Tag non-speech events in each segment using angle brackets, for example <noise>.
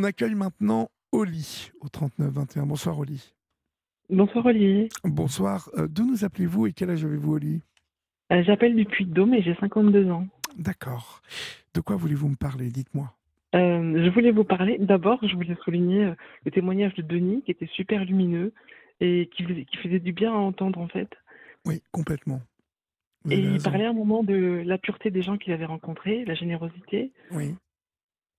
On accueille maintenant Oli au 39-21. Bonsoir Oli. Bonsoir Olivier. Bonsoir. Euh, D'où nous appelez-vous et quel âge avez-vous Oli? Euh, J'appelle du Puy-de-Dôme et j'ai 52 ans. D'accord. De quoi voulez-vous me parler? Dites-moi. Euh, je voulais vous parler, d'abord, je voulais souligner le témoignage de Denis qui était super lumineux et qui faisait, qui faisait du bien à entendre en fait. Oui, complètement. Vous Et il raison. parlait à un moment de la pureté des gens qu'il avait rencontrés, la générosité, Oui.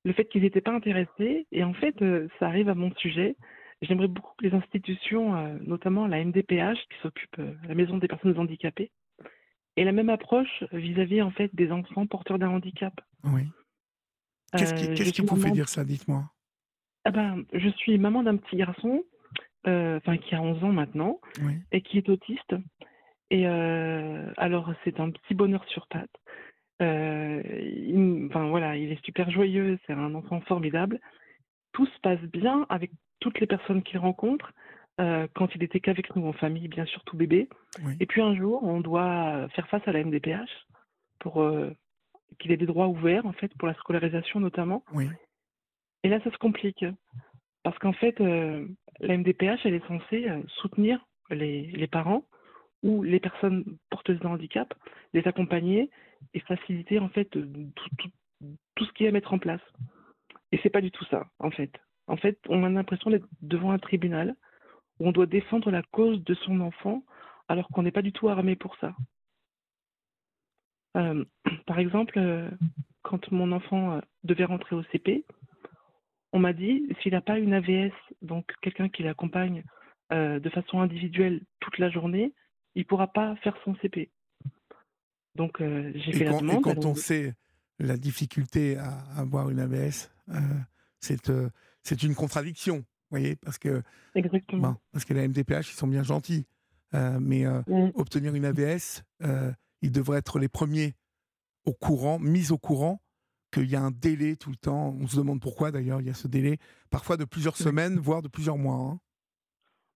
Le fait qu'ils n'étaient pas intéressés. Et en fait, euh, ça arrive à mon sujet. J'aimerais beaucoup que les institutions, euh, notamment la MDPH, qui s'occupe euh, la Maison des personnes handicapées, aient la même approche vis-à-vis en fait des enfants porteurs d'un handicap. Oui. Qu'est-ce qui, Euh, qui maman- dire ça Dites-moi? Ah ben, je suis maman d'un petit garçon, euh, enfin qui a 11 ans maintenant, Oui. et qui est autiste. Et euh, alors, c'est un petit bonheur sur pattes. Euh, il- enfin voilà, il est super joyeux, c'est un enfant formidable. Tout se passe bien avec toutes les personnes qu'il rencontre. euh, quand il était qu'avec nous en famille, bien sûr, tout bébé. Oui. Et puis un jour, on doit faire face à la MDPH pour euh, qu'il ait des droits ouverts, en fait, pour la scolarisation notamment. Oui. Et là, ça se complique. Parce qu'en fait, la MDPH, elle est censée soutenir les, les parents ou les personnes porteuses de handicap, les accompagner et faciliter en fait euh, tout, ce qui est à mettre en place. Et c'est pas du tout ça, en fait. En fait, on a l'impression d'être devant un tribunal où on doit défendre la cause de son enfant alors qu'on n'est pas du tout armé pour ça. Euh, <clears throat> par exemple, euh, quand mon enfant devait rentrer au CP, on m'a dit s'il n'a pas une AVS, donc quelqu'un qui l'accompagne de façon individuelle toute la journée, il ne pourra pas faire son CP. Donc euh, j'ai Et fait la quand, et demande. quand alors- on sait la difficulté à avoir une ABS, euh, c'est euh, c'est une contradiction, vous voyez, parce que, Exactement. ben, parce que la MDPH, ils sont bien gentils, mais Mm. obtenir une euh, ils devraient être les premiers au courant, mis au courant qu'il y a un délai tout le temps. On se demande pourquoi d'ailleurs il y a ce délai, parfois de plusieurs semaines, voire de plusieurs mois. hein.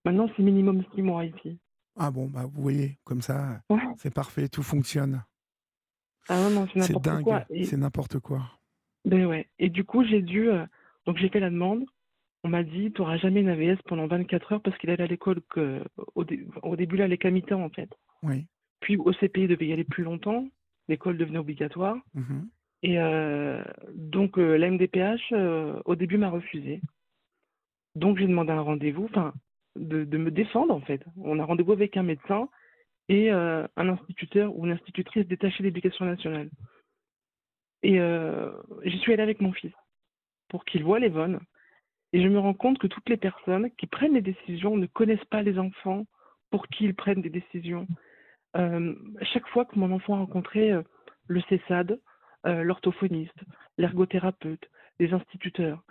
Maintenant, c'est minimum six mois ici. Ah bon, bah, vous voyez, comme ça, Ouais. c'est parfait, tout fonctionne. Ah non, non, c'est n'importe dingue, quoi. Et, c'est n'importe quoi. ben ouais. Et du coup, j'ai dû. euh, donc j'ai fait la demande. On m'a dit, tu n'auras jamais une AVS pendant 24 heures parce qu'il allait à l'école que, au, dé- au début, là, les qu'à mi-temps, en fait. Oui. Puis au CP, il devait y aller plus longtemps. L'école devenait obligatoire. Mhm. Et euh, donc, euh, la MDPH, euh, au début, m'a refusé. Donc, j'ai demandé un rendez-vous, enfin, de, me défendre, en fait. On a rendez-vous avec un médecin et euh, un instituteur ou une institutrice détachée d'éducation nationale. Et euh, j'y suis allée avec mon fils pour qu'il voit les bonnes. Et je me rends compte que toutes les personnes qui prennent les décisions ne connaissent pas les enfants pour qui ils prennent des décisions. Euh, chaque fois que mon enfant a rencontré euh, le CESAD, l'orthophoniste, l'ergothérapeute, les instituteurs,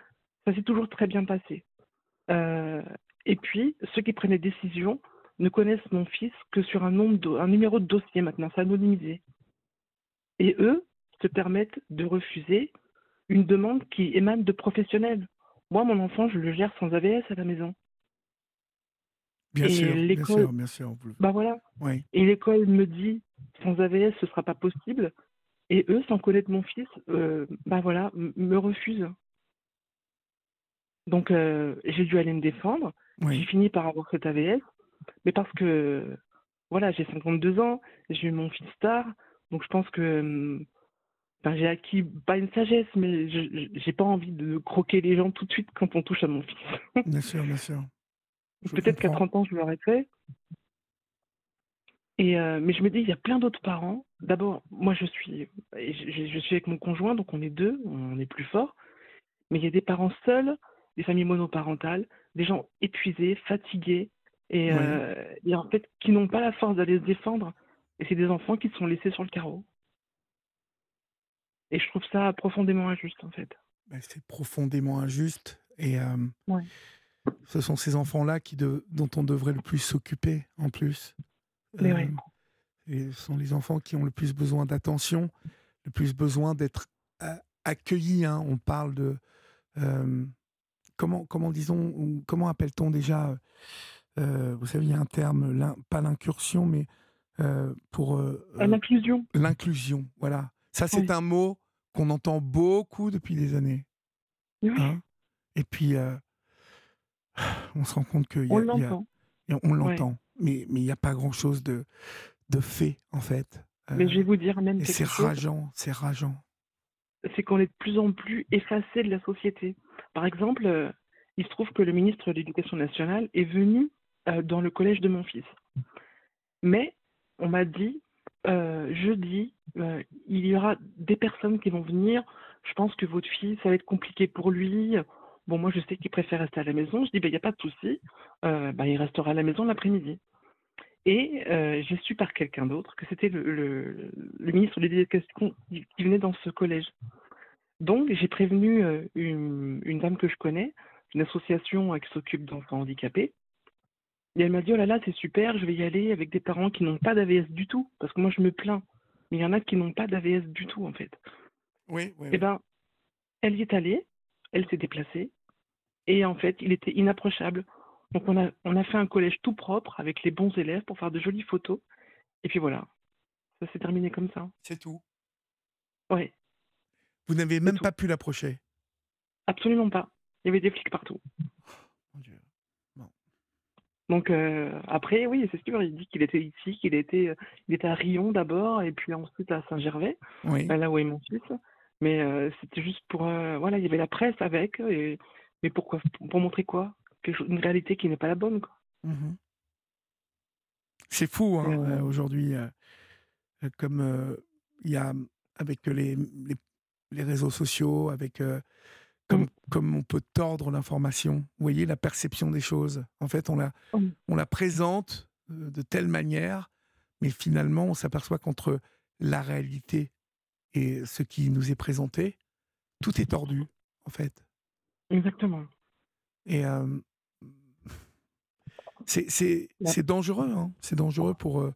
ça s'est toujours très bien passé. Et puis, ceux qui prennent les décisions ne connaissent mon fils que sur un, nombre de- un numéro de dossier maintenant, c'est anonymisé. Et eux se permettent de refuser une demande qui émane de professionnels. Moi, mon enfant, je le gère sans AVS à la maison. Bien Et sûr, bien sûr, bien sûr. Bah voilà. Oui. Et l'école me dit, sans AVS, ce sera pas possible. Et eux, sans connaître mon fils, euh, bah voilà, me refusent. Donc, euh, j'ai dû aller me défendre. J'ai fini par avoir cet AVS. Mais parce que, voilà, j'ai 52 ans, j'ai eu mon fils tard. Donc, je pense que hum, ben, j'ai acquis, pas une sagesse, mais j'ai pas envie de croquer les gens tout de suite quand on touche à mon fils. <laughs> Bien sûr, bien sûr. Peut-être qu'à comprends. 30 ans, je l'aurais fait. Et euh, mais je me dis, il y a plein d'autres parents. D'abord, moi, je suis, je suis avec mon conjoint, donc on est deux, on est plus fort. Mais il y a des parents seuls, des familles monoparentales, des gens épuisés, fatigués, et, Ouais. euh, et en fait, qui n'ont pas la force d'aller se défendre. Et c'est des enfants qui sont laissés sur le carreau. Et je trouve ça profondément injuste, en fait. C'est profondément injuste et euh, Ouais. ce sont ces enfants-là qui de- dont on devrait le plus s'occuper en plus. Mais ouais. et ce sont les enfants qui ont le plus besoin d'attention, le plus besoin d'être euh, accueillis. hein. On parle de euh, comment comment disons comment appelle-t-on déjà euh, Vous savez, il y a un terme, pas l'incursion, mais euh, pour euh, L'inclusion. l'inclusion. Voilà, ça c'est Oui. un mot qu'on entend beaucoup depuis des années. Oui. hein. Et puis, euh, on se rend compte qu'il y On l'entend. on l'entend, mais mais il n'y a pas grand-chose de, de fait, en fait. Mais Euh, je vais vous dire même et c'est rageant, c'est rageant. c'est qu'on est de plus en plus effacé de la société. Par exemple, euh, il se trouve que le ministre de l'Éducation nationale est venu euh, dans le collège de mon fils. Mais on m'a dit, euh, jeudi, euh, il y aura des personnes qui vont venir. Je pense que votre fils, ça va être compliqué pour lui. Bon, moi, je sais qu'il préfère rester à la maison. Je dis, ben, il n'y a pas de souci. Ben, il restera à la maison l'après-midi. Et j'ai su par quelqu'un d'autre que c'était le, ministre de l'Éducation qui venait dans ce collège. Donc, j'ai prévenu euh, une, une dame que je connais, une association euh, qui s'occupe d'enfants handicapés. Et elle m'a dit, oh là là, c'est super, je vais y aller avec des parents qui n'ont pas d'AVS du tout. Parce que moi, je me plains. Mais il y en a qui n'ont pas d'AVS du tout, en fait. Oui, oui. Eh ben, elle y est allée, elle s'est déplacée, et en fait, il était inapprochable. Donc, on a, on a fait un collège tout propre avec les bons élèves pour faire de jolies photos. Et puis voilà, ça s'est terminé comme ça. C'est tout. Ouais, Vous n'avez même tout. pas pu l'approcher. absolument pas. Il y avait des flics partout. Mon Dieu. Donc euh, après, oui, c'est sûr, il dit qu'il était ici, qu'il était, euh, il était à Rion d'abord, et puis ensuite à Saint-Gervais, Oui. là où est mon fils. Mais euh, c'était juste pour, euh, voilà, il y avait la presse avec, et, mais pourquoi, pour montrer quoi? Une réalité qui n'est pas la bonne, quoi. Mhm. C'est fou hein, aujourd'hui, comme il y a avec les, les, les réseaux sociaux, avec euh, comme, Mm. comme on peut tordre l'information. Vous voyez la perception des choses. En fait, on la, Mm. on la présente euh, de telle manière, mais finalement, on s'aperçoit qu'entre la réalité et ce qui nous est présenté, tout est tordu, en fait. Exactement. Et euh, c'est dangereux, hein. c'est dangereux pour, euh,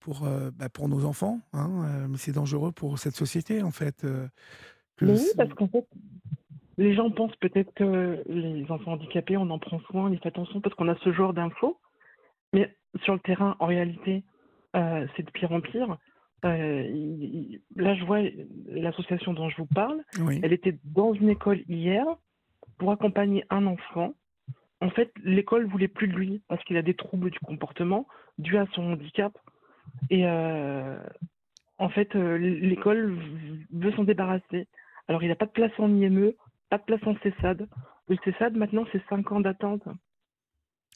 pour, euh, bah, pour nos enfants, hein, euh, mais c'est dangereux pour cette société, en fait. euh, Mais oui, parce qu'en fait, les gens pensent peut-être que les enfants handicapés, on en prend soin, on y fait attention parce qu'on a ce genre d'infos. Mais sur le terrain, en réalité, euh, c'est de pire en pire. Euh, il- il- là, je vois l'association dont je vous parle. oui, Elle était dans une école hier pour accompagner un enfant. En fait, l'école voulait plus de lui parce qu'il a des troubles du comportement dus à son handicap. Et euh, en fait, euh, l'école veut s'en débarrasser. Alors, il n'a pas de place en IME, pas de place en CESAD. Le CESAD, maintenant, c'est 5 ans d'attente.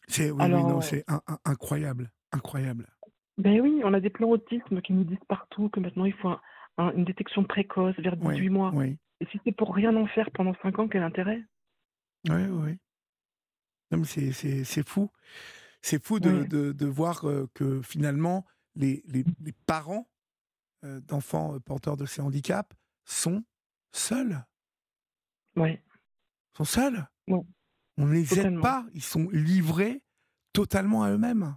c'est oui, oui, alors, euh, c'est un- un- incroyable, incroyable. Ben oui, on a des plans autisme qui nous disent partout que maintenant, il faut un- un- une détection précoce vers 18 Oui, mois. oui, Et si c'est pour rien en faire pendant 5 ans, quel intérêt? Oui, oui. C'est- fou. C'est fou de, de, de voir que finalement, les, les, les parents euh, d'enfants euh, porteurs de ces handicaps sont seuls. Ouais. sont seuls? Ouais. On ne les aide pas. Ils sont livrés totalement à eux-mêmes.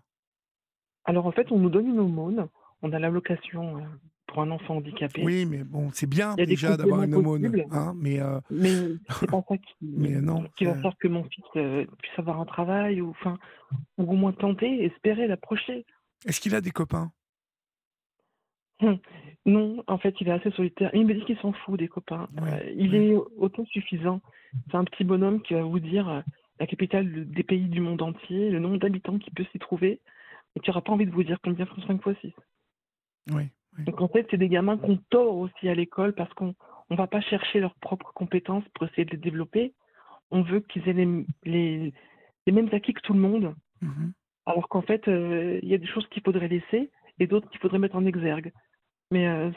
Alors en fait, on nous donne une aumône. On a l'allocation euh, pour un enfant handicapé. Oui, mais bon, c'est bien déjà d'avoir une aumône. Hein, mais euh, Mais c'est pas ça qui, <laughs> Mais non, qui va faire que mon fils euh, puisse avoir un travail ou, enfin, ou au moins tenter, espérer, l'approcher. Est-ce qu'il a des copains? <laughs> Non, en fait, il est assez solitaire. Il me dit qu'il s'en fout des copains. Ouais, Euh, il ouais. est autosuffisant. C'est un petit bonhomme qui va vous dire euh, la capitale de- des pays du monde entier, le nombre d'habitants qui peut s'y trouver, et qui n'aura pas envie de vous dire combien font 5 fois 6. Oui. oui. Donc en fait, c'est des gamins qu'on tord aussi à l'école parce qu'on ne va pas chercher leurs propres compétences pour essayer de les développer. On veut qu'ils aient les, les, les mêmes acquis que tout le monde, Mhm. Alors qu'en fait, euh, il y a des choses qu'il faudrait laisser et d'autres qu'il faudrait mettre en exergue. Mais euh,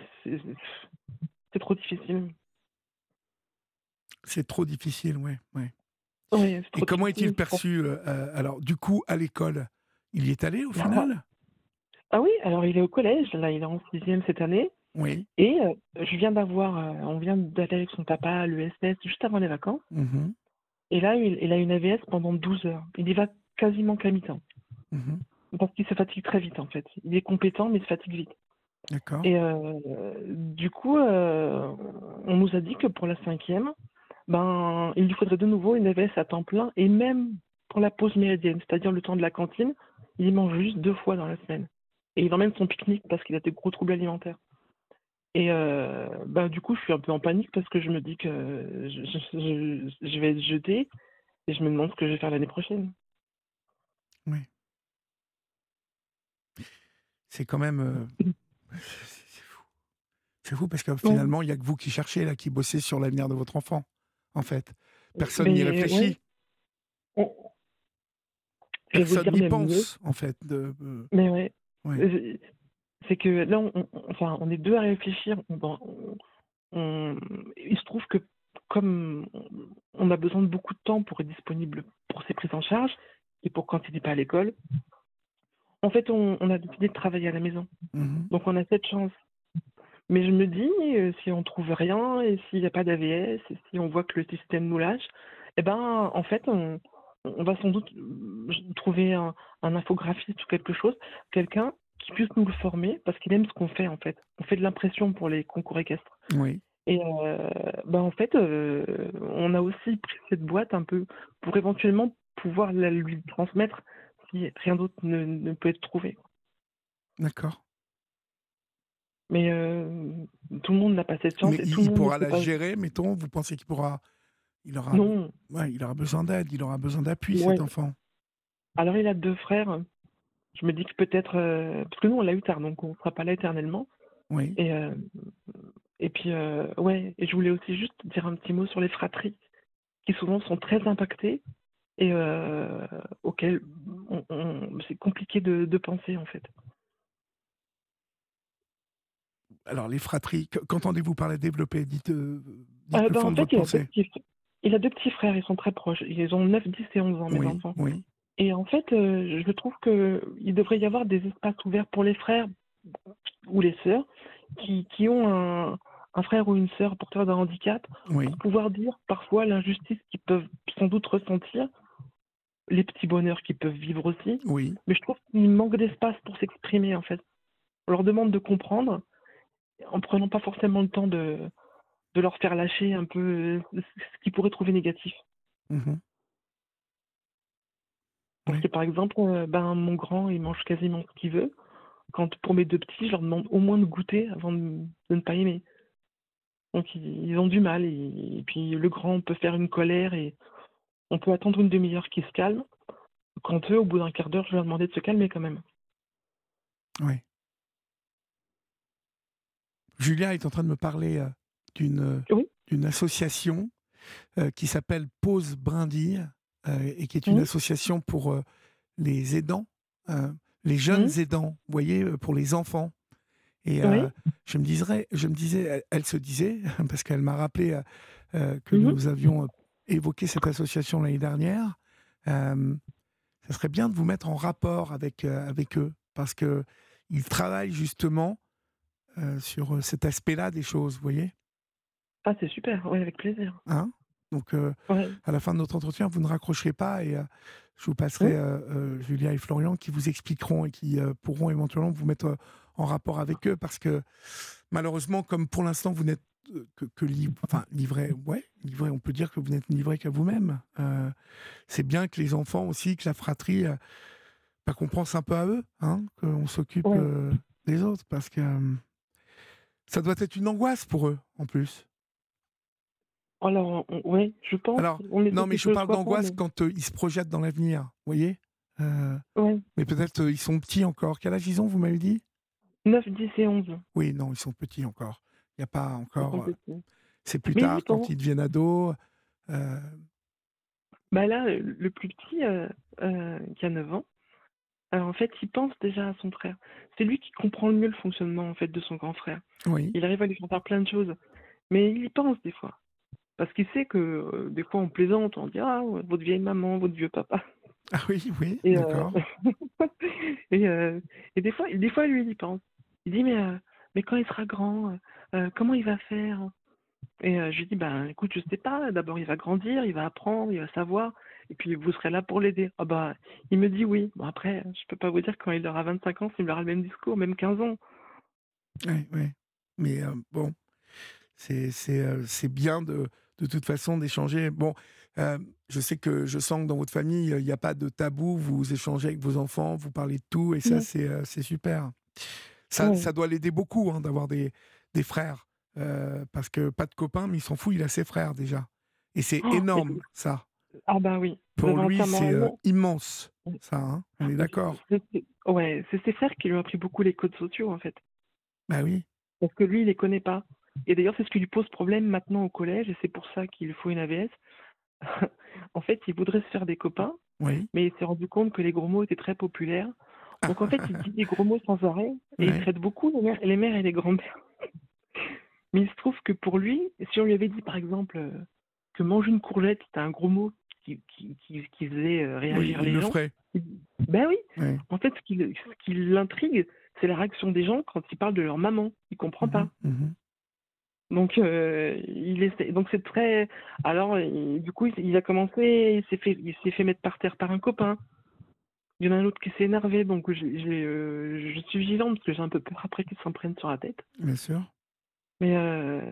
c'est trop difficile. C'est trop difficile, oui. Ouais. Ouais, c'est Et trop comment est-il perçu euh, Alors, du coup, à l'école, il y est allé au Bah, final? Ah oui, alors il est au collège, là il est en sixième cette année, Oui. et euh, je viens d'avoir, euh, on vient d'aller avec son papa à l'ESS juste avant les vacances, Mhm. et là il, il a une AVS pendant 12 heures. Il y va quasiment qu'à mi-temps, Mhm. parce qu'il se fatigue très vite en fait. Il est compétent, mais il se fatigue vite. D'accord. Et euh, du coup, euh, on nous a dit que pour la cinquième, ben, il lui faudrait de nouveau une AVS à temps plein, et même pour la pause méridienne, c'est-à-dire le temps de la cantine, il mange juste deux fois dans la semaine. Et il emmène son pique-nique parce qu'il a des gros troubles alimentaires. Et heu, bah, du coup, je suis un peu en panique parce que je me dis que je je je je vais être jetée et je me demande ce que je vais faire l'année prochaine. Oui. C'est quand même, heu, c'est fou. C'est fou parce que finalement, il y a que vous qui cherchez là, qui bossez sur l'avenir de votre enfant, en fait. Personne n'y ouais, réfléchit, personne n'y pense, en fait, de, heu, mais ouais, ouais. heu, c'est que là, on on enfin, on est 2 à réfléchir. On ben, on il se trouve que comme on a besoin de beaucoup de temps pour être disponible pour ses prises en charge et pour quand il n'est pas à l'école, en fait, on on a décidé de travailler à la maison. Mmh Donc on a cette chance. Mais je me dis, heu, si on trouve rien et s'il y a pas d'AVS et si on voit que le système nous lâche, et ben, en fait, on on va sans doute, j trouver un un infographiste ou quelque chose, quelqu'un qui puisse nous le former parce qu'il aime ce qu'on fait, en fait. On fait de l'impression pour les concours équestres Oui, et heu, bah, en fait, on a aussi pris cette boîte un peu pour éventuellement pouvoir la lui transmettre rien d'autre ne ne peut être trouvé. d'accord. Mais heu, tout le monde n'a pas cette chance Mais et tout il le monde pourra la pas gérer, mettons? Vous pensez qu'il pourra il aura non, ouais, il aura besoin d'aide, il aura besoin d'appui, cet enfant? Alors il a 2 frères, je me dis que peut-être, heu parce que nous on l'a eu tard, donc on ne sera pas là éternellement Oui, et hem et puis, ouais et je voulais aussi juste dire un petit mot sur les fratries qui souvent sont très impactées et on on c'est compliqué de de penser, en fait. alors les fratries, qu qu'entendez-vous par la développer? Dites, heu, dites Heu, le bah, fond en de fait, votre il a 2 pensée. petits f il a 2 petits frères, ils sont très proches. Ils ont 9, 10 et 11 ans, mes Oui, enfants oui, et en fait, heu, je trouve qu'il devrait y avoir des espaces ouverts pour les frères ou les sœurs qui qui ont un un frère ou une sœur porteur d'un handicap pour pouvoir dire parfois l'injustice qu'ils peuvent sans doute ressentir, les petits bonheurs qu'ils peuvent vivre aussi. oui. Mais je trouve qu'il manque d'espace pour s'exprimer, en fait. On leur demande de comprendre en prenant pas forcément le temps de de leur faire lâcher un peu, heu, ce qu'ils pourraient trouver négatif. Mmh Parce Oui, que par exemple, heu, ben, mon grand, il mange quasiment ce qu'il veut. Quand pour mes 2 petits, je leur demande au moins de goûter avant de de ne pas aimer. Donc ils ils ont du mal et et puis le grand peut faire une colère et on peut attendre une demi heure qu'ils se calment. Quand eux, au bout d'un quart d'heure, je vais leur demander de se calmer quand même. oui. Julia est en train de me parler, d'une, heu, Oui. d'une association, heu, qui s'appelle Pause Brindille, et qui est une Mmh. association pour, les aidants, heu, les jeunes Mmh. aidants, vous voyez, pour les enfants et je me diserais je me disais elle elle se disait, <laughs> parce qu'elle m'a rappelé, que Mmh mh. nous avions, évoqué cette association l'année dernière, hem, ça serait bien de vous mettre en rapport avec, heu, avec eux parce qu'ils travaillent justement, heu, sur, heu, cet aspect-là des choses, vous voyez? Ah, c'est super, oui, avec plaisir. Hein? Donc, Ouais. à la fin de notre entretien, vous ne raccrocherez pas et heu, je vous passerai, heu, Julia et Florian qui vous expliqueront et qui, pourront éventuellement vous mettre, en rapport avec eux parce que malheureusement, comme pour l'instant vous n'êtes, que que liv enfin livré ouais, livré, on peut dire que vous n'êtes livré qu'à vous-même. C'est bien que les enfants aussi, que la fratrie, bah, qu'on pense un peu à eux, hein, qu'on s'occupe, des autres parce que, ça doit être une angoisse pour eux, en plus. Alors, ouais, je pense, Alors, on non, mais je parle d'angoisse mais quand, heu, ils se projettent dans l'avenir, vous voyez? Heu, ouais, mais peut-être, heu, ils sont petits encore. Quel âge ils ont, vous m'avez dit? 9, 10 et 11, Oui, non, ils sont petits encore. Il y a pas encore, petits. c'est plus Mais tard quand ils deviennent ados, Bah, là, le plus petit, qui a 9 ans, heu, en fait, il pense déjà à son frère. C'est lui qui comprend le mieux le fonctionnement, en fait, de son grand frère. oui. Il arrive à lui faire faire plein de choses, mais il y pense des fois. Parce qu'il sait que, heu, des fois on plaisante, on dit: «Ah, votre vieille maman, votre vieux papa» <laughs> Ah oui, oui, et heu d'accord. <laughs> et heu et des fois des fois lui, il y pense. Il dit: «Mais mais quand il sera grand, comment il va faire?» et je lui dis: «Ben, écoute, je sais pas, d'abord il va grandir, il va apprendre, il va savoir et puis vous serez là pour l'aider». Ah bah, il me dit: «Oui». Bon après, je peux pas vous dire quand il aura 25 ans s'il aura le même discours, même 15 ans. Oui, oui. Mais, bon, c'est c'est, c'est bien de de toute façon d'échanger. Bon, hem, je sais que je sens que dans votre famille, il y a pas de tabou, vous échangez avec vos enfants, vous parlez de tout et ça Mmh. c'est, heu, c'est super. Ça doit l'aider beaucoup, hein, d'avoir des des frères. Euh, parce que pas de copains, mais il s'en fout, il a ses frères déjà. Et c'est Oh, mais énorme, ça. ah bah oui, Pour lui, c'est euh, immense, Oui. ça. hein. On est d'accord Ouais, c'est ses frères qui lui ont appris beaucoup les codes sociaux, en fait. Bah oui. Parce que lui, il les connaît pas. Et d'ailleurs, c'est ce qui lui pose problème maintenant au collège, et c'est pour ça qu'il faut une AVS. <laughs> En fait, il voudrait se faire des copains, Oui. mais il s'est rendu compte que les gros mots étaient très populaires. Donc en fait, il dit des gros mots sans arrêt, et Ouais. il traite beaucoup les mères, les mères et les grands-mères. <laughs> Mais il se trouve que pour lui, si on lui avait dit par exemple euh, que manger une courgette, c'était un gros mot qui, qui, qui, qui faisait euh, Oui, réagir les le gens, ferait. ben oui, en fait, ce qui, le- ce qui l'intrigue, c'est la réaction des gens quand ils parlent de leur maman. Il comprend pas. Mhm, mhm. Donc, euh, il essaie- donc c'est très. Alors, il- du coup, il, il a commencé, il s'est fait, il s'est fait mettre par terre par un copain. Il y en a un autre qui s'est énervé, donc j'ai- j'ai, euh, je suis vigilante parce que j'ai un peu peur après qu'il s'en prenne sur la tête. Bien sûr. Mais euh,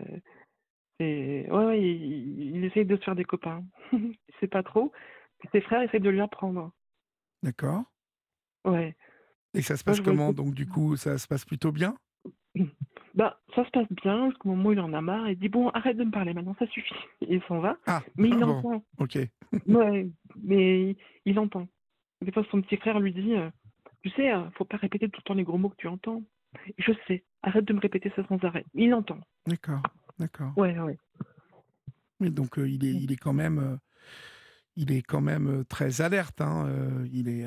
ouais, ouais, il, il essaye de se faire des copains. <laughs> il sait pas trop. Ses frères essayent de lui apprendre. D'accord. Ouais. Et ça se passe je comment? Donc, du coup, ça se passe plutôt bien? Bah, ça se passe bien jusqu'au moment où il en a marre. Il dit bon, arrête de me parler maintenant, ça suffit. <laughs> Il s'en va. Ah, Mais il bon, entend. ok. <laughs> Ouais, mais il, il entend. Des fois, son petit frère lui dit euh, Tu sais, euh, faut pas répéter tout le temps les gros mots que tu entends. Je sais, arrête de me répéter ça sans arrêt. Il entend. D'accord, d'accord. Ouais, ouais. Oui, donc euh, il est, il est quand même, euh, il est quand même très alerte. Hein, il est,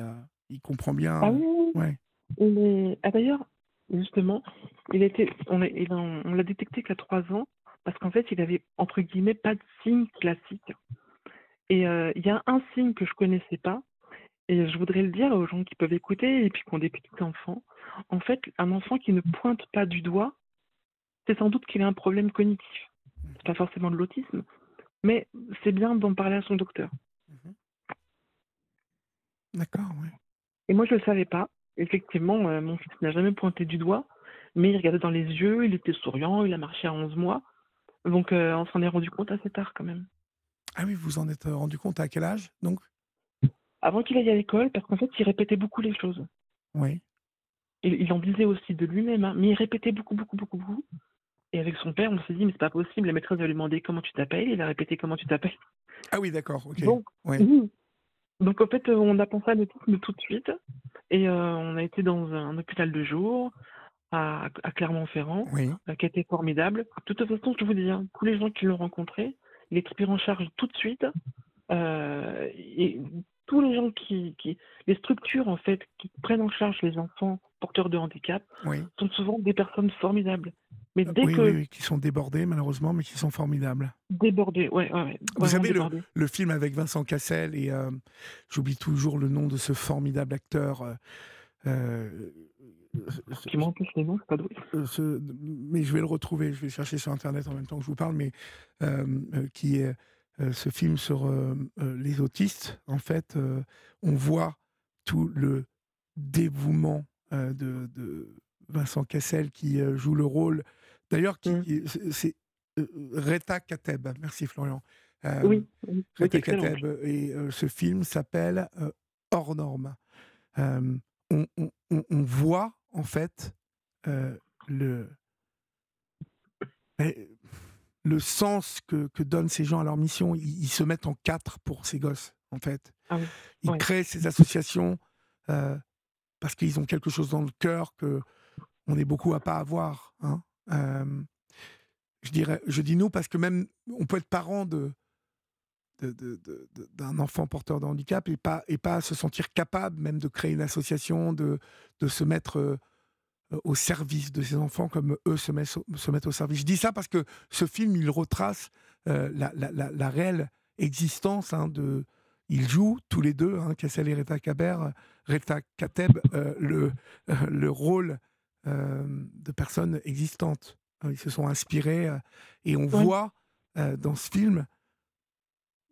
il comprend bien. Ah oui, ouais. Est- Ah d'ailleurs, justement, il était, on, on l'a détecté qu'à trois ans, parce qu'en fait, il avait, entre guillemets, pas de signe classique. Et euh, il y a un signe que je connaissais pas, et je voudrais le dire aux gens qui peuvent écouter et puis qui ont des petits enfants. En fait, un enfant qui ne pointe pas du doigt, c'est sans doute qu'il a un problème cognitif. C'est pas forcément de l'autisme, mais c'est bien d'en parler à son docteur. D'accord, ouais. Et moi, je ne le savais pas. Effectivement, euh, mon fils n'a jamais pointé du doigt, mais il regardait dans les yeux, il était souriant, il a marché à 11 mois. Donc, euh, on s'en est rendu compte assez tard quand même. Ah oui, vous en êtes rendu compte à quel âge Donc, Avant qu'il aille à l'école, parce qu'en fait, il répétait beaucoup les choses. oui. Il, il en disait aussi de lui-même, hein, mais il répétait beaucoup, beaucoup, beaucoup, beaucoup. Et avec son père, on s'est dit, mais c'est pas possible, la maîtresse va lui demander comment tu t'appelles, il a répété comment tu t'appelles. Ah oui, d'accord. Ok. Donc, Ouais. oui. Donc, en fait, on a pensé à l'autisme tout de suite. Et euh, on a été dans un hôpital de jour à, à Clermont-Ferrand. Oui. euh, qui été formidable. De toute façon, je vous dis, hein, tous les gens qui l'ont rencontré, il est pris en charge tout de suite. Euh, et tous les gens qui, qui, les structures en fait, qui prennent en charge les enfants porteurs de handicap Oui. sont souvent des personnes formidables. Mais dès oui, que oui, oui, qui sont débordés malheureusement, mais qui sont formidables. débordés, ouais, ouais, ouais, Vous savez, le, le film avec Vincent Cassel, et euh, j'oublie toujours le nom de ce formidable acteur. euh, euh, Qui m'en plus les noms, c'est pas drôle. euh, ce- mais je vais le retrouver, je vais le chercher sur Internet en même temps que je vous parle, mais euh, euh, qui est euh, ce film sur euh, euh, les autistes. En fait, euh, on voit tout le dévouement euh, de, de Vincent Cassel qui euh, joue le rôle. D'ailleurs, qui, Mm. qui- c'est- euh, Reta Kateb. Merci Florian. Euh, Oui, Reta. Kateb. Et euh, ce film s'appelle euh, Hors norme. On, on- on- on voit en fait le, eh, le sens que, que donnent ces gens à leur mission. Ils, ils se mettent en quatre pour ces gosses, en fait. Ah oui, Ils ouais. créent ces associations parce qu'ils ont quelque chose dans le cœur que on est beaucoup à pas avoir. hein. Je dirais, je dis nous parce que même on peut être parent de d'un enfant porteur de handicap et pas et pas se sentir capable même de créer une association, de de se mettre au service de ces enfants comme eux se mettent, se mettent au service. Je dis ça parce que ce film, il retrace la, la- la- réelle existence hein, de... Ils jouent tous les deux, hein, et Reta, Kaber, Reta Kateb, le, <laughs> le rôle de personnes existantes. Euh, Ils se sont inspirés euh, et on voit euh, dans ce film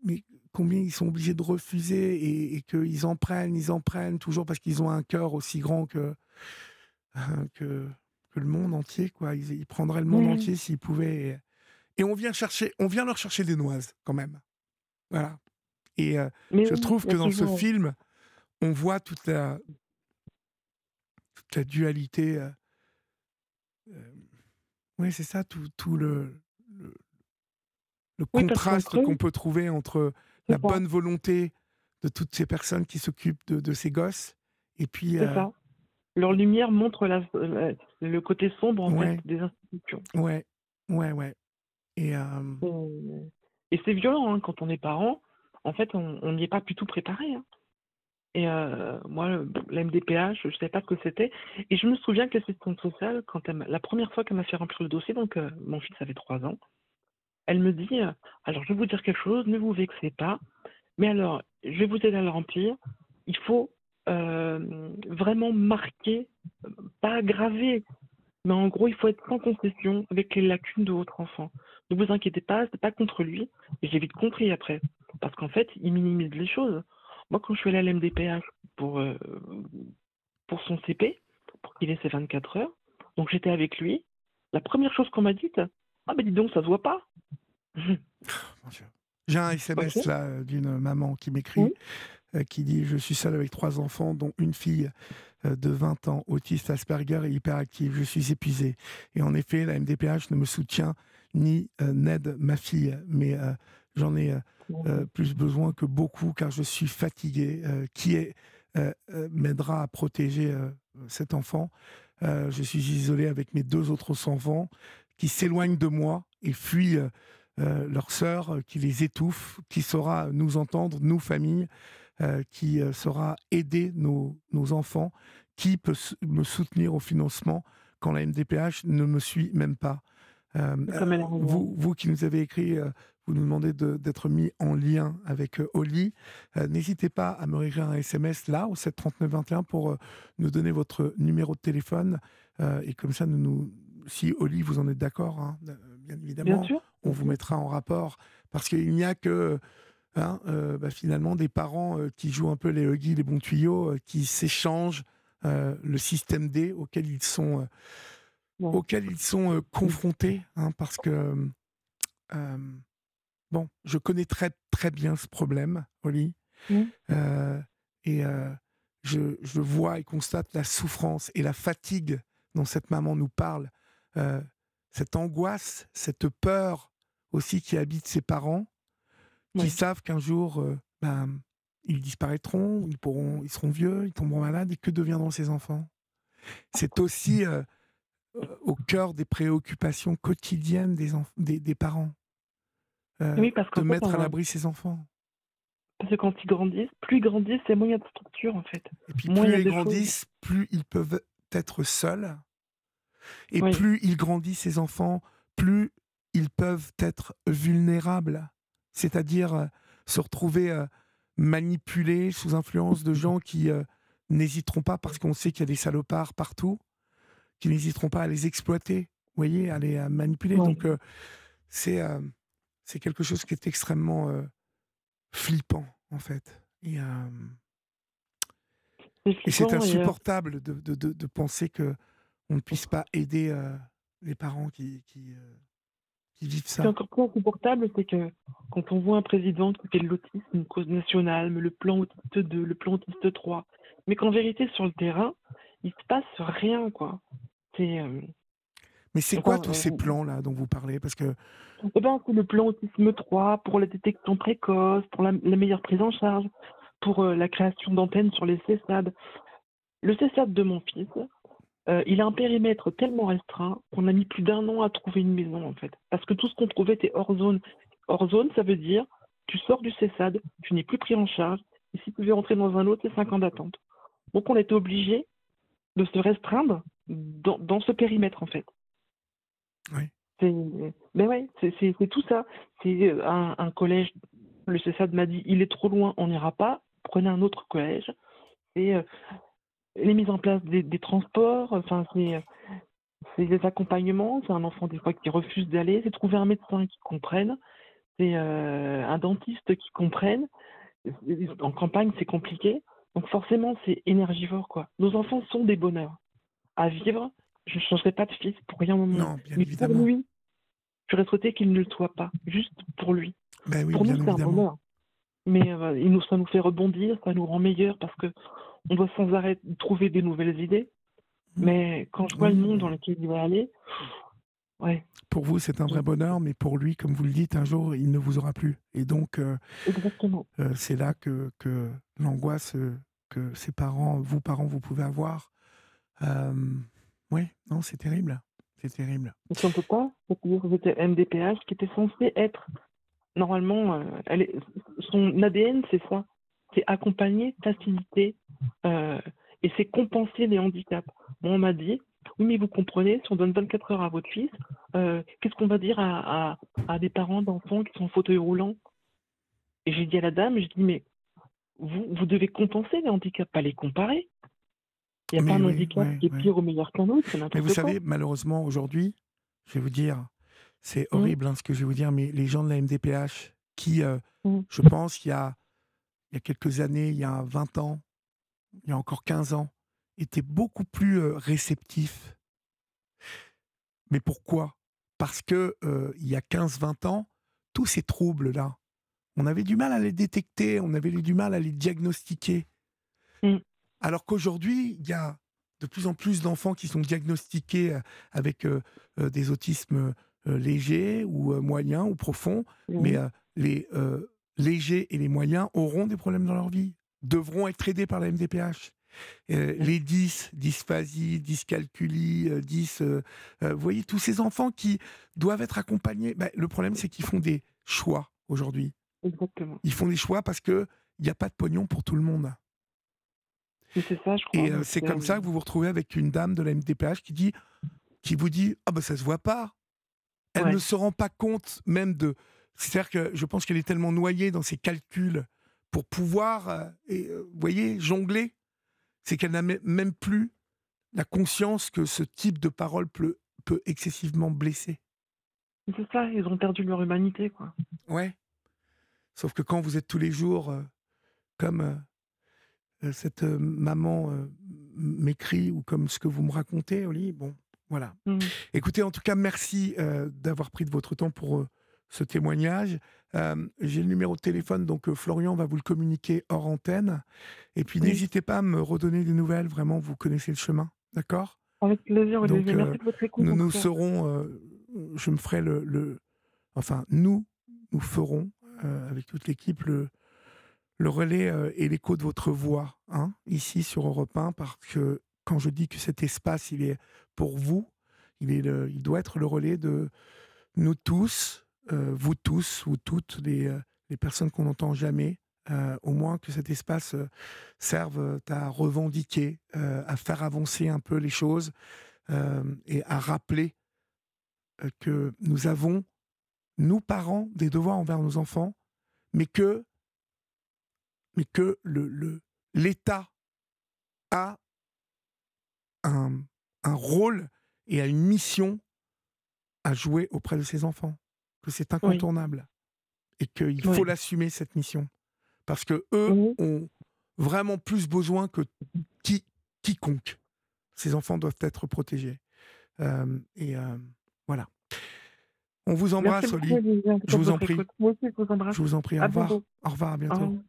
mais combien ils sont obligés de refuser et, et qu'ils en prennent, ils en prennent toujours parce qu'ils ont un cœur aussi grand que, que, que le monde entier. Quoi. Ils, ils prendraient le monde entier s'ils pouvaient. Et, et on, vient chercher, on vient leur chercher des noises quand même. Voilà. Et euh, je oui, trouve que dans ce film, on voit toute la, toute la dualité. Euh, euh, Oui, c'est ça, tout, tout le, le, contraste qu'on peut trouver entre la bonne volonté de toutes ces personnes qui s'occupent de, de, ces gosses et puis. C'est ça. Leur lumière montre la, le côté sombre en fait, des institutions. Ouais, ouais, ouais. Et, et c'est violent hein, quand on est parent. En fait, on n'y est pas du tout préparé. Hein. Et moi, la MDPH, je ne savais pas ce que c'était. Et je me souviens que l'assistante sociale, quand la première fois qu'elle m'a fait remplir le dossier, donc mon fils avait trois ans, elle me dit Alors, je vais vous dire quelque chose, ne vous vexez pas, mais alors, je vais vous aider à le remplir. Il faut vraiment marquer, pas aggraver, mais en gros, il faut être sans concession avec les lacunes de votre enfant. Ne vous inquiétez pas, ce n'est pas contre lui. Et j'ai vite compris après. Parce qu'en fait, il minimise les choses. Moi, quand je suis allé à l'MDPH pour, euh, pour son CP, pour qu'il ait ses 24 heures, donc j'étais avec lui, la première chose qu'on m'a dit, ah ben dis donc, ça se voit pas. <laughs> J'ai un SMS là d'une maman qui m'écrit, euh, qui dit Je suis seule avec trois enfants, dont une fille euh, de 20 ans, autiste Asperger et hyperactive. Je suis épuisée. Et en effet, la MDPH ne me soutient ni n'aide ma fille, mais j'en ai euh, plus besoin que beaucoup car je suis fatigué. Euh, qui est, euh, m'aidera à protéger cet enfant? Je suis isolé avec mes deux autres enfants qui s'éloignent de moi et fuient leur sœur qui les étouffe, qui saura nous entendre, nous familles, qui saura aider nos, nos, enfants, qui peut me soutenir au financement quand la MDPH ne me suit même pas. vous, vous qui nous avez écrit vous nous demandez d'être mis en lien avec euh, Oli. Euh, n'hésitez pas à me écrire un SMS là, au 73921, pour euh, nous donner votre numéro de téléphone. et comme ça, nous, nous, si Oli, vous en êtes d'accord, hein, bien évidemment, on vous mettra en rapport. Parce qu'il n'y a que hein, bah, finalement des parents qui jouent un peu les huggies, les bons tuyaux, qui s'échangent le système D auquel ils sont, auquel ils sont confrontés. Hein, parce que Bon, je connais très, très bien ce problème, Oli. Mmh. Euh, et euh, je, je, vois et constate la souffrance et la fatigue dont cette maman nous parle. Euh, cette angoisse, cette peur aussi qui habite ses parents, qui savent qu'un jour, ben, ils disparaîtront, ils, pourront, ils seront vieux, ils tomberont malades, et que deviendront ces enfants? C'est aussi au cœur des préoccupations quotidiennes des, des, des parents. Euh, oui, parce de mettre à l'abri ses enfants. Parce que quand ils grandissent, plus ils grandissent, c'est moins il y a de structure en fait. Et puis plus ils grandissent, plus ils peuvent être seuls. Et plus ils grandissent, ces enfants, plus ils peuvent être vulnérables. C'est-à-dire euh, se retrouver euh, manipulés sous influence de gens qui n'hésiteront pas, parce qu'on sait qu'il y a des salopards partout, qui n'hésiteront pas à les exploiter, vous voyez, à les manipuler. Donc c'est c'est quelque chose qui est extrêmement flippant, en fait. Et, c'est insupportable de, de, de, penser que on ne puisse pas aider les parents qui, qui, vivent ça. Ce qui est encore plus insupportable, c'est que quand on voit un président qui fait l'autisme une cause nationale, mais le plan autiste 2, le plan autiste 3, mais qu'en vérité, sur le terrain, il se passe rien, quoi. C'est mais c'est quoi tous ces plans-là dont vous parlez? Parce que. Eh ben, c'est le plan Autisme 3 pour la détection précoce, pour la, meilleure prise en charge, pour euh, la création d'antennes sur les CESAD. Le CESAD de mon fils, euh, il a un périmètre tellement restreint qu'on a mis plus d'un an à trouver une maison, en fait. Parce que tout ce qu'on trouvait était hors zone. Hors zone, ça veut dire tu sors du CESAD, tu n'es plus pris en charge, et si tu veux rentrer dans un autre, c'est 5 ans d'attente. Donc on était obligé de se restreindre dans, dans ce périmètre, en fait. C'est, mais ouais, c'est, tout ça. C'est euh, un, collège, le CESAD m'a dit, il est trop loin, on n'ira pas, prenez un autre collège. C'est euh, les mises en place des, transports, enfin, c'est, c'est des accompagnements, c'est un enfant des fois qui refuse d'aller, c'est trouver un médecin qui comprenne, c'est euh, un dentiste qui comprenne. En campagne, c'est compliqué. Donc forcément, c'est énergivore, quoi. Nos enfants sont des bonheurs à vivre je ne changerai pas de fils pour rien au monde. Non, bien Mais évidemment. pour lui, j'aurais souhaité qu'il ne le soit pas, juste pour lui. Ben oui, pour nous, c'est un bonheur. Mais euh, il nous, ça nous fait rebondir, ça nous rend meilleurs parce que on doit sans arrêt trouver des nouvelles idées. Mmh. Mais quand je vois le monde dans lequel il va aller, Ouais. Pour vous, c'est un vrai bonheur, mais pour lui, comme vous le dites, un jour, il ne vous aura plus. Et donc, Exactement. heu, c'est là que que l'angoisse, heu, que ses parents, vous parents, vous pouvez avoir. Ouais, non, c'est terrible, c'est terrible. Parce qu'on peut pas êtes MDPH qui était censé être normalement, est son ADN, c'est ça, c'est accompagner, faciliter, heu et c'est compenser les handicaps. Moi, on m'a dit: «Oui, mais vous comprenez, si on donne 24 heures à votre fils, heu, qu'est-ce qu'on va dire à à des parents d'enfants qui sont en fauteuil roulant?» et j'ai dit à la dame, je dis: «Mais vous vous devez compenser les handicaps, pas les comparer. Il y a pas Mais un oui, handicap qui est pire ou meilleur qu'un autre, Mais vous n'importe quoi». savez, malheureusement, aujourd'hui, je vais vous dire, c'est Mmh. horrible, hein, ce que je vais vous dire, mais les gens de la MDPH qui, heu, Mmh. je pense, il y a il y a quelques années, il y a 20 ans, il y a encore 15 ans, étaient beaucoup plus, heu, réceptifs. Mais pourquoi? Parce que, heu, il y a 15-20 ans, tous ces troubles-là, on avait du mal à les détecter, on avait du mal à les diagnostiquer. Mmh. Alors qu'aujourd'hui, il y a de plus en plus d'enfants qui sont diagnostiqués, heu, avec, heu heu, des autismes, légers ou, moyens ou profonds. Mais, Mmh. les, légers et les moyens auront des problèmes dans leur vie, devront être aidés par la MDPH. Mmh. les 10, dysplasie, dyscalculie, heu, dys, heu heu, vous voyez tous ces enfants qui doivent être accompagnés. Bah, le problème, c'est qu'ils font des choix aujourd'hui. Exactement. Ils font des choix parce qu'il y a pas de pognon pour tout le monde. C'est ça, je crois, Et donc c'est heu comme ça que vous vous retrouvez avec une dame de la MDPH qui dit qui vous dit: «Ah bah, ça se voit pas». Elle ne se rend pas compte même de c'est-à-dire que je pense qu'elle est tellement noyée dans ses calculs pour pouvoir, et heu, vous voyez, jongler, c'est qu'elle n'a mê même plus la conscience que ce type de parole peut excessivement blesser. C'est ça, ils ont perdu leur humanité, quoi. Ouais. Sauf que quand vous êtes tous les jours, comme, cette, heu, maman, heu, m m'écrit ou comme ce que vous me racontez lit, bon, voilà. Mmh. Écoutez, en tout cas, merci, d'avoir pris de votre temps pour, ce témoignage. J'ai le numéro de téléphone, donc Florian va vous le communiquer hors antenne et puis Oui. n'hésitez pas à me redonner des nouvelles, vraiment, vous connaissez le chemin, d'accord? Avec plaisir, Donc Olivier. Merci de votre écoute, nous serons, je me ferai le le enfin, nous, nous ferons, avec toute l'équipe, le le relais, heu et l'écho de votre voix, hein, ici sur Europe 1 parce que quand je dis que cet espace, il est pour vous, il est il doit être le relais de nous tous, heu, vous tous, vous toutes, les, heu, les personnes qu'on n'entend jamais, au moins que cet espace, serve, à revendiquer, à faire avancer un peu les choses, et à rappeler, que nous avons, nous parents, des devoirs envers nos enfants, mais que mais que le le l'État a un un rôle et a une mission à jouer auprès de ses enfants, que c'est Oui. incontournable et qu'il faut l'assumer cette mission. Parce qu'eux Mmh ont vraiment plus besoin que qui quiconque. Ces enfants doivent être protégés, et voilà. On vous embrasse, Oli. Je vous en prie. je vous embrasse. Je vous en prie, au revoir. Au revoir, à bientôt. revoir.